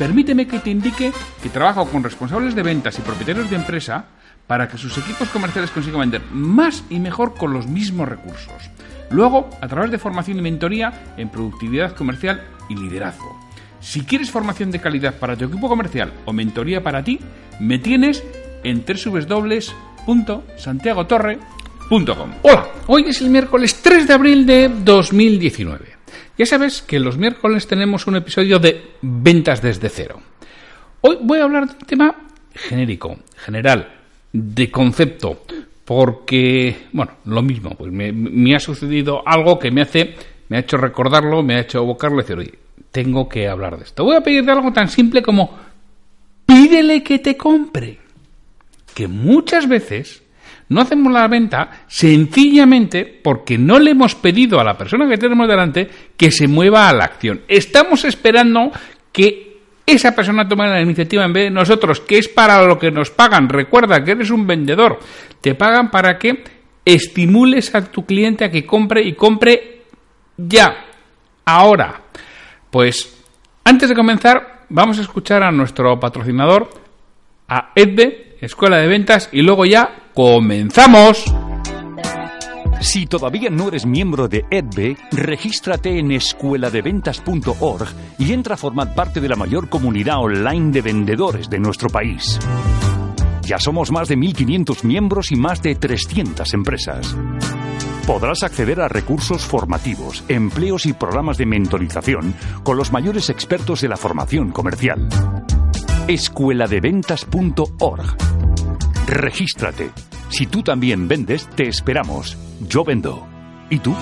permíteme que te indique que trabajo con responsables de ventas y propietarios de empresa para que sus equipos comerciales consigan vender más y mejor con los mismos recursos. Luego, a través de formación y mentoría en productividad comercial y liderazgo. Si quieres formación de calidad para tu equipo comercial o mentoría para ti, me tienes en www.santiagotorre.com. Hola, hoy es el miércoles 3 de abril de 2019. Ya sabes que los miércoles tenemos un episodio de ventas desde cero. Hoy voy a hablar de un tema genérico, general, de concepto, porque, bueno, lo mismo, pues me, ha sucedido algo que me hace, me ha hecho recordarlo, me ha hecho evocarlo y decir, oye, tengo que hablar de esto. Voy a pedirte algo tan simple como pídele que te compre. Que muchas veces no hacemos la venta sencillamente porque no le hemos pedido a la persona que tenemos delante que se mueva a la acción. Estamos esperando que esa persona tome la iniciativa en vez de nosotros, que es para lo que nos pagan. Recuerda que eres un vendedor. Te pagan para que estimules a tu cliente a que compre y compre ya, ahora. Pues antes de comenzar, vamos a escuchar a nuestro patrocinador, a Edbe, Escuela de Ventas, y luego ya comenzamos. Si todavía no eres miembro de EDBE, regístrate en escueladeventas.org y entra a formar parte de la mayor comunidad online de vendedores de nuestro país. Ya somos más de 1.500 miembros y más de 300 empresas. Podrás acceder a recursos formativos, empleos y programas de mentorización con los mayores expertos de la formación comercial. Escueladeventas.org. Regístrate. Si tú también vendes, te esperamos. Yo vendo. ¿Y tú?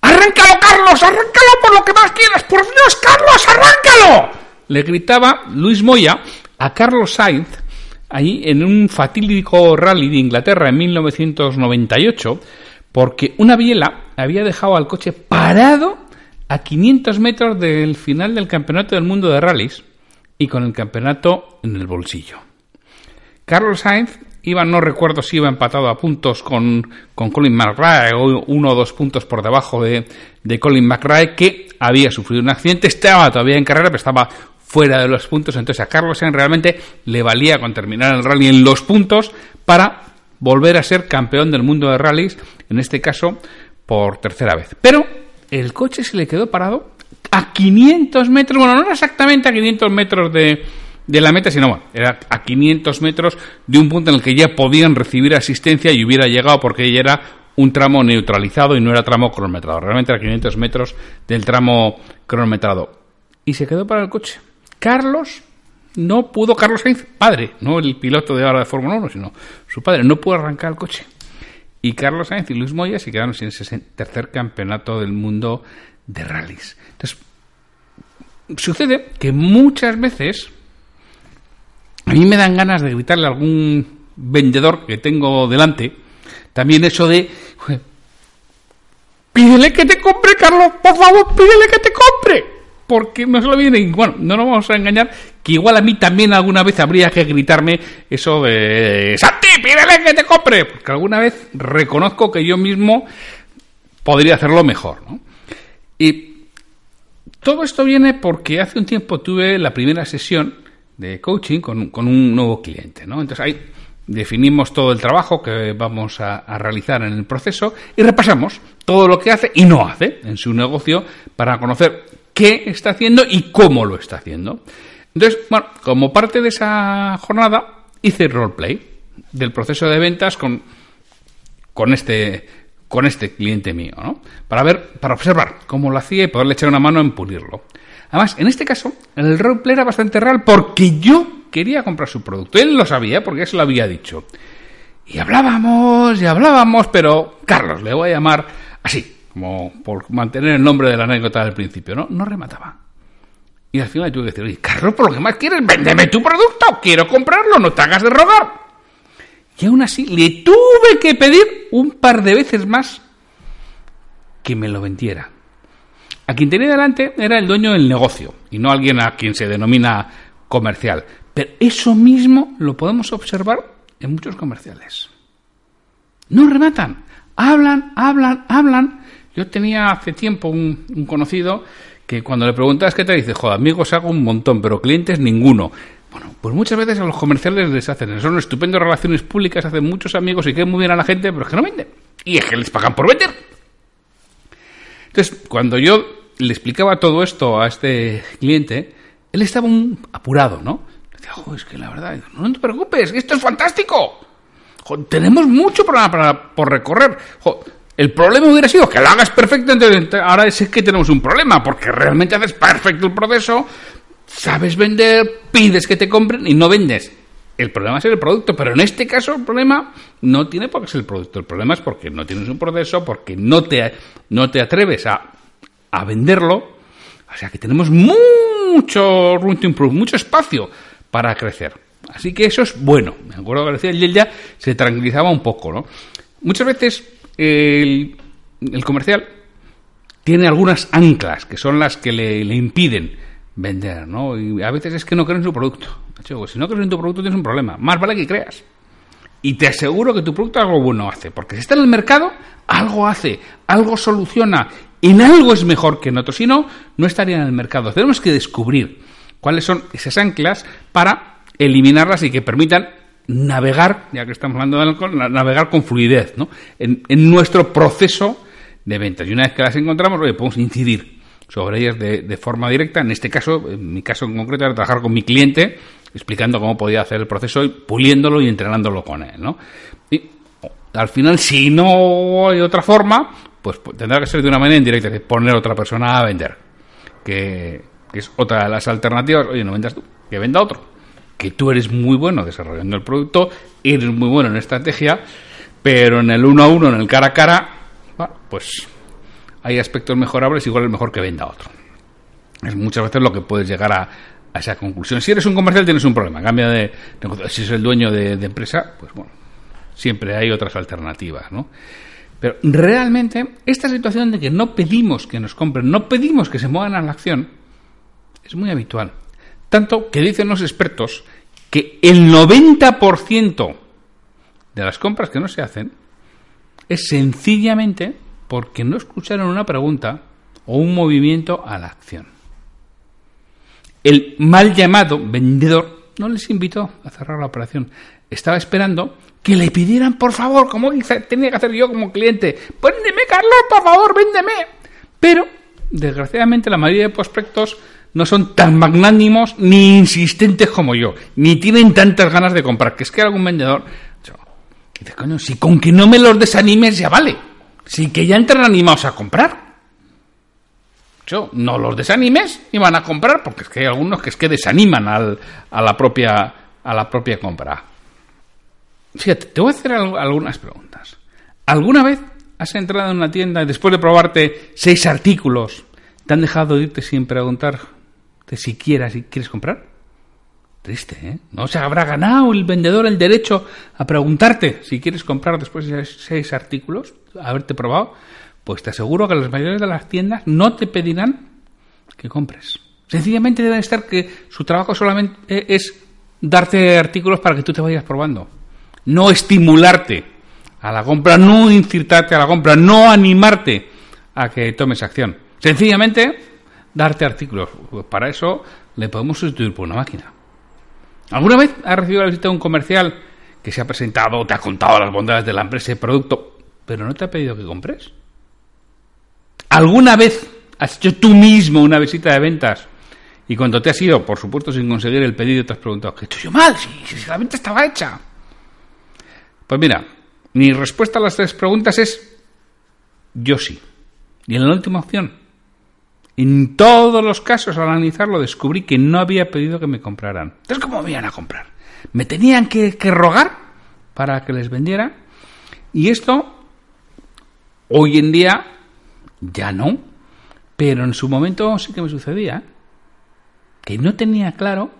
¡Arráncalo, Carlos! ¡Arráncalo por lo que más quieras! ¡Por Dios, Carlos, arráncalo! Le gritaba Luis Moya a Carlos Sainz ahí en un fatídico rally de Inglaterra en 1998 porque una biela había dejado al coche parado a 500 metros del final del Campeonato del Mundo de Rallys y con el campeonato en el bolsillo. Carlos Sainz iba, no recuerdo si iba empatado a puntos con, con Colin McRae o uno o dos puntos por debajo de, de Colin McRae, que había sufrido un accidente, estaba todavía en carrera, pero estaba fuera de los puntos. Entonces a Carlos Sainz realmente le valía con terminar el rally en los puntos para volver a ser campeón del mundo de rallies, en este caso por tercera vez. Pero el coche se le quedó parado a 500 metros, bueno, no era exactamente a 500 metros de, de la meta, sino bueno, era a 500 metros de un punto en el que ya podían recibir asistencia y hubiera llegado porque ya era un tramo neutralizado y no era tramo cronometrado. Realmente era 500 metros del tramo cronometrado. Y se quedó para el coche. Carlos no pudo, Carlos Sainz, padre, no el piloto de ahora de Fórmula 1, sino su padre, no pudo arrancar el coche. Y Carlos Sainz y Luis Moya se quedaron sin ese tercer campeonato del mundo de rallies. Entonces, sucede que muchas veces a mí me dan ganas de gritarle a algún vendedor que tengo delante, también eso de, pídele que te compre, Carlos, por favor, pídele que te compre. Porque no se lo viene, bueno, no nos vamos a engañar, que igual a mí también alguna vez habría que gritarme eso de, Santi, pídele que te compre. Porque alguna vez reconozco que yo mismo podría hacerlo mejor. ¿no? Y todo esto viene porque hace un tiempo tuve la primera sesión de coaching con, un nuevo cliente. ¿no? Entonces ahí definimos todo el trabajo que vamos a, realizar en el proceso y repasamos todo lo que hace y no hace en su negocio para conocer qué está haciendo y cómo lo está haciendo. Entonces, bueno, como parte de esa jornada hice roleplay del proceso de ventas con, con este con este cliente mío, ¿no? Para ver, para observar cómo lo hacía y poderle echar una mano en pulirlo. Además, en este caso, el roleplay era bastante real porque yo quería comprar su producto. Él lo sabía porque eso lo había dicho. Y hablábamos y hablábamos, pero Carlos, le voy a llamar así, como por mantener el nombre de la anécdota del principio, ¿no? No remataba. Y al final tuve que decir, oye, Carlos, por lo que más quieres, véndeme tu producto, quiero comprarlo, no te hagas de rogar. Y aún así le tuve que pedir un par de veces más que me lo vendiera. A quien tenía delante era el dueño del negocio y no alguien a quien se denomina comercial. Pero eso mismo lo podemos observar en muchos comerciales. No rematan, hablan, hablan, hablan. Yo tenía hace tiempo un, conocido que cuando le preguntas qué te dice, joder, amigos hago un montón, pero clientes ninguno. Bueno, pues muchas veces a los comerciales les hacen, son estupendas relaciones públicas, hacen muchos amigos y quedan muy bien a la gente, pero es que no venden. Y es que les pagan por vender. Entonces, cuando yo le explicaba todo esto a este cliente, él estaba un apurado, ¿no? es que la verdad, no te preocupes, esto es fantástico. tenemos mucho para, por recorrer. El problema hubiera sido que lo hagas perfecto, ahora es que tenemos un problema, porque realmente haces perfecto el proceso, sabes vender, pides que te compren y no vendes. El problema es el producto, pero en este caso el problema no tiene por qué ser el producto. El problema es porque no tienes un proceso, porque no te, no te atreves a, a venderlo. O sea que tenemos mucho room to improve, mucho espacio para crecer. Así que eso es bueno. Me acuerdo que decía el ya se tranquilizaba un poco, ¿no? Muchas veces el, comercial tiene algunas anclas que son las que le, impiden vender, ¿no? Y a veces es que no creen en su producto. Pues si no crees en tu producto tienes un problema. Más vale que creas. Y te aseguro que tu producto algo bueno hace. Porque si está en el mercado, algo hace, algo soluciona. En algo es mejor que en otro. Si no, no estaría en el mercado. Tenemos que descubrir cuáles son esas anclas para eliminarlas y que permitan navegar, ya que estamos hablando de alcohol, navegar con fluidez ¿no? en, nuestro proceso de ventas. Y una vez que las encontramos, podemos incidir sobre ellas de, forma directa. En este caso, en mi caso en concreto, era trabajar con mi cliente, explicando cómo podía hacer el proceso y puliéndolo y entrenándolo con él. ¿no? Y al final, si no hay otra forma, pues tendrá que ser de una manera indirecta, de poner a otra persona a vender. Que, que es otra de las alternativas, oye, no vendas tú, que venda otro. Que tú eres muy bueno desarrollando el producto, eres muy bueno en estrategia, pero en el uno a uno, en el cara a cara, pues hay aspectos mejorables, igual es mejor que venda otro. Es muchas veces lo que puedes llegar a, esa conclusión. Si eres un comercial tienes un problema, cambia de, Si es el dueño de, empresa, pues bueno, siempre hay otras alternativas, ¿no? Pero realmente esta situación de que no pedimos que nos compren, no pedimos que se muevan a la acción, es muy habitual. Tanto que dicen los expertos que el 90% de las compras que no se hacen es sencillamente porque no escucharon una pregunta o un movimiento a la acción. El mal llamado vendedor no les invitó a cerrar la operación. Estaba esperando que le pidieran, por favor, como tenía que hacer yo como cliente, véndeme, Carlos, por favor, véndeme. Pero, desgraciadamente, la mayoría de prospectos no son tan magnánimos ni insistentes como yo, ni tienen tantas ganas de comprar, que es que algún vendedor dice, coño, si con que no me los desanimes ya vale, si que ya entran animados a comprar. Yo, no los desanimes y van a comprar, porque es que hay algunos que es que desaniman al, a, la propia, a la propia compra. Fíjate, te voy a hacer algunas preguntas. ¿Alguna vez has entrado en una tienda y después de probarte seis artículos, te han dejado irte sin preguntar siquiera si quieres comprar. Triste, ¿eh? No se habrá ganado el vendedor el derecho a preguntarte si quieres comprar después de seis artículos, haberte probado. Pues te aseguro que los mayores de las tiendas no te pedirán que compres. Sencillamente deben estar que su trabajo solamente es darte artículos para que tú te vayas probando. No estimularte a la compra, no incitarte a la compra, no animarte a que tomes acción. Sencillamente, darte artículos. Pues para eso le podemos sustituir por una máquina. ¿Alguna vez has recibido la visita de un comercial que se ha presentado, te ha contado las bondades de la empresa y producto, pero no te ha pedido que compres? ¿Alguna vez has hecho tú mismo una visita de ventas y cuando te has ido, por supuesto, sin conseguir el pedido, te has preguntado, ¿qué he hecho yo mal? Si, la venta estaba hecha. Pues mira, mi respuesta a las tres preguntas es yo sí. Y en la última opción, en todos los casos al analizarlo descubrí que no había pedido que me compraran. Entonces, ¿cómo me iban a comprar? Me tenían que, que rogar para que les vendiera. Y esto, hoy en día, ya no. Pero en su momento sí que me sucedía. Que no tenía claro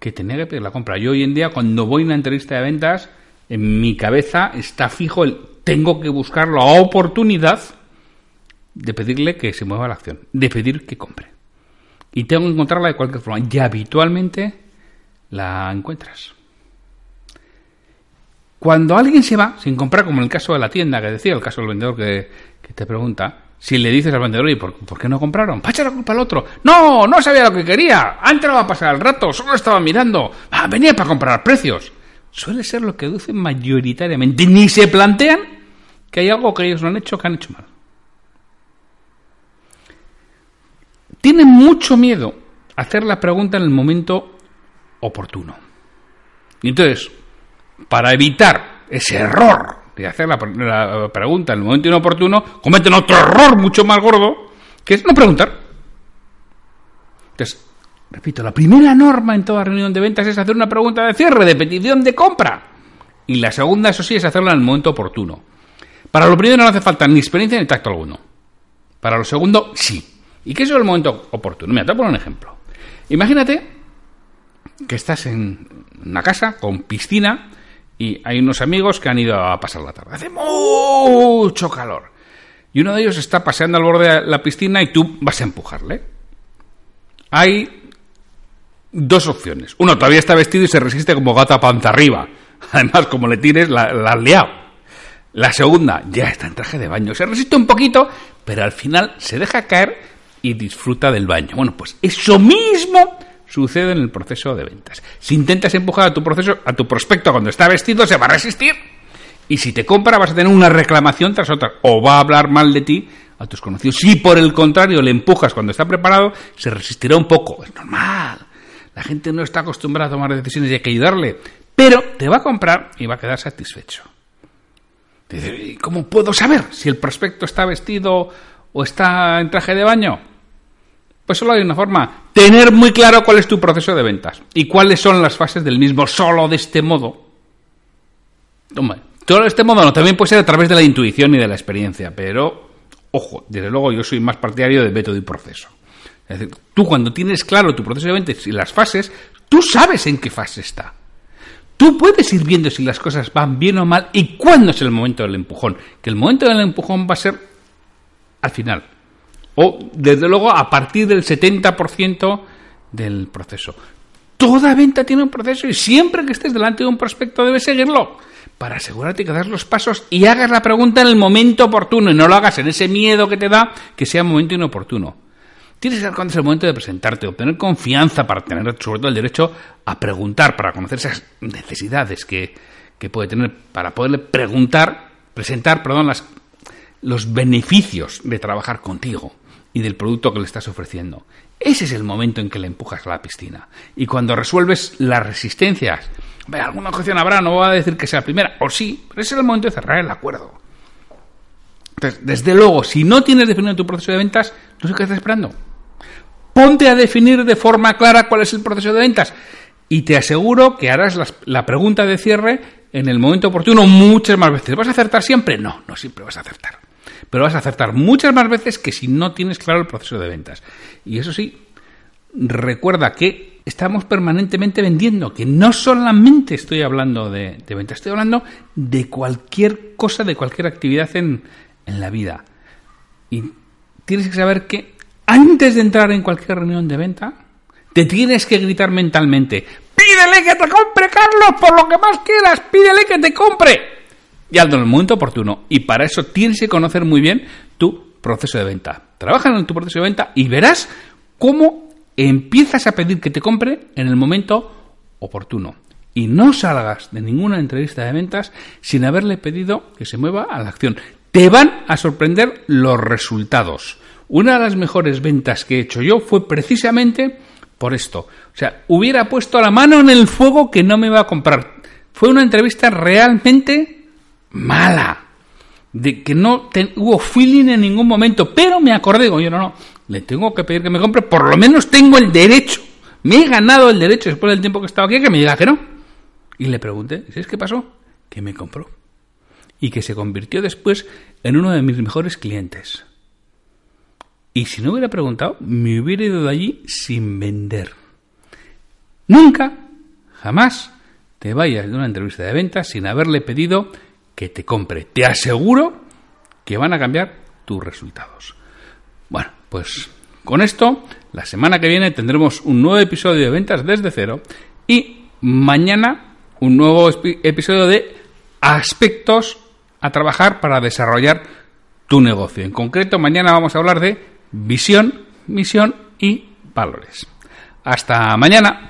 que tenía que pedir la compra. Yo hoy en día, cuando voy a una entrevista de ventas, en mi cabeza está fijo el tengo que buscar la oportunidad de pedirle que se mueva la acción, de pedir que compre. Y tengo que encontrarla de cualquier forma. Y habitualmente la encuentras. Cuando alguien se va sin comprar, como en el caso de la tienda que decía, el caso del vendedor que, te pregunta, si le dices al vendedor, ¿y por, qué no compraron? ¡Pacha la culpa al otro! ¡No! No sabía lo que quería. Antes no va a pasar el rato, solo estaba mirando. Ah, venía para comprar precios. Suele ser lo que dicen mayoritariamente. Ni se plantean que hay algo que ellos no han hecho que han hecho mal. Tienen mucho miedo a hacer la pregunta en el momento oportuno. Y entonces, para evitar ese error de hacer la, pregunta en el momento inoportuno, cometen otro error mucho más gordo, que es no preguntar. Entonces, repito, la primera norma en toda reunión de ventas es hacer una pregunta de cierre, de petición de compra. Y la segunda, eso sí, es hacerla en el momento oportuno. Para lo primero no hace falta ni experiencia ni tacto alguno. Para lo segundo, sí. ¿Y qué es el momento oportuno? Mira, te voy a poner un ejemplo. Imagínate que estás en una casa con piscina y hay unos amigos que han ido a pasar la tarde. Hace mucho calor. Y uno de ellos está paseando al borde de la piscina y tú vas a empujarle. Hay dos opciones. Uno todavía está vestido y se resiste como gata panza arriba. Además, como le tires, la, la has liado. La segunda, ya está en traje de baño. Se resiste un poquito, pero al final se deja caer y disfruta del baño. Bueno, pues eso mismo sucede en el proceso de ventas. Si intentas empujar a tu proceso, a tu prospecto cuando está vestido, se va a resistir. Y si te compra, vas a tener una reclamación tras otra. O va a hablar mal de ti a tus conocidos. Si por el contrario le empujas cuando está preparado, se resistirá un poco. Es normal. La gente no está acostumbrada a tomar decisiones y hay que ayudarle. Pero te va a comprar y va a quedar satisfecho. ¿Cómo puedo saber si el prospecto está vestido o está en traje de baño? Pues solo hay una forma, tener muy claro cuál es tu proceso de ventas y cuáles son las fases del mismo. Solo de este modo. Hombre, todo de este modo no, también puede ser a través de la intuición y de la experiencia, pero, ojo, desde luego yo soy más partidario de método y proceso. Es decir, tú cuando tienes claro tu proceso de ventas y las fases, tú sabes en qué fase está. Tú puedes ir viendo si las cosas van bien o mal y cuándo es el momento del empujón. Que el momento del empujón va a ser al final o desde luego a partir del 70% del proceso. Toda venta tiene un proceso y siempre que estés delante de un prospecto debes seguirlo para asegurarte que das los pasos y hagas la pregunta en el momento oportuno y no lo hagas en ese miedo que te da que sea momento inoportuno. Tienes que saber cuándo es el momento de presentarte, obtener confianza para tener sobre todo el derecho a preguntar, para conocer esas necesidades que, que puede tener, para poderle preguntar, presentar, perdón, las, los beneficios de trabajar contigo y del producto que le estás ofreciendo. Ese es el momento en que le empujas a la piscina. Y cuando resuelves las resistencias, alguna objeción habrá, no voy a decir que sea la primera, o sí, pero ese es el momento de cerrar el acuerdo. Entonces, desde luego, si no tienes definido tu proceso de ventas, no sé qué estás esperando. Ponte a definir de forma clara cuál es el proceso de ventas y te aseguro que harás la pregunta de cierre en el momento oportuno muchas más veces. ¿Vas a acertar siempre? No, no siempre vas a acertar pero vas a acertar muchas más veces que si no tienes claro el proceso de ventas. Y eso sí, recuerda que estamos permanentemente vendiendo, que no solamente estoy hablando de, ventas, estoy hablando de cualquier cosa, de cualquier actividad en, en la vida. Y tienes que saber que antes de entrar en cualquier reunión de venta, te tienes que gritar mentalmente, pídele que te compre, Carlos, por lo que más quieras, pídele que te compre y hazlo en el momento oportuno. Y para eso tienes que conocer muy bien tu proceso de venta. Trabaja en tu proceso de venta y verás cómo empiezas a pedir que te compre en el momento oportuno. Y no salgas de ninguna entrevista de ventas sin haberle pedido que se mueva a la acción. Te van a sorprender los resultados. Una de las mejores ventas que he hecho yo fue precisamente por esto. O sea, hubiera puesto la mano en el fuego que no me iba a comprar. Fue una entrevista realmente mala. De que no hubo feeling en ningún momento. Pero me acordé, digo, yo no, no, le tengo que pedir que me compre. Por lo menos tengo el derecho. Me he ganado el derecho después del tiempo que he estado aquí que me diga que no. Y le pregunté, ¿sabes qué pasó? Que me compró y que se convirtió después en uno de mis mejores clientes. Y si no hubiera preguntado, me hubiera ido de allí sin vender. Nunca, jamás, te vayas de una entrevista de ventas sin haberle pedido que te compre. Te aseguro que van a cambiar tus resultados. Bueno, pues con esto, la semana que viene tendremos un nuevo episodio de ventas desde cero y mañana un nuevo episodio de aspectos a trabajar para desarrollar tu negocio. En concreto, mañana vamos a hablar de visión, misión y valores. Hasta mañana.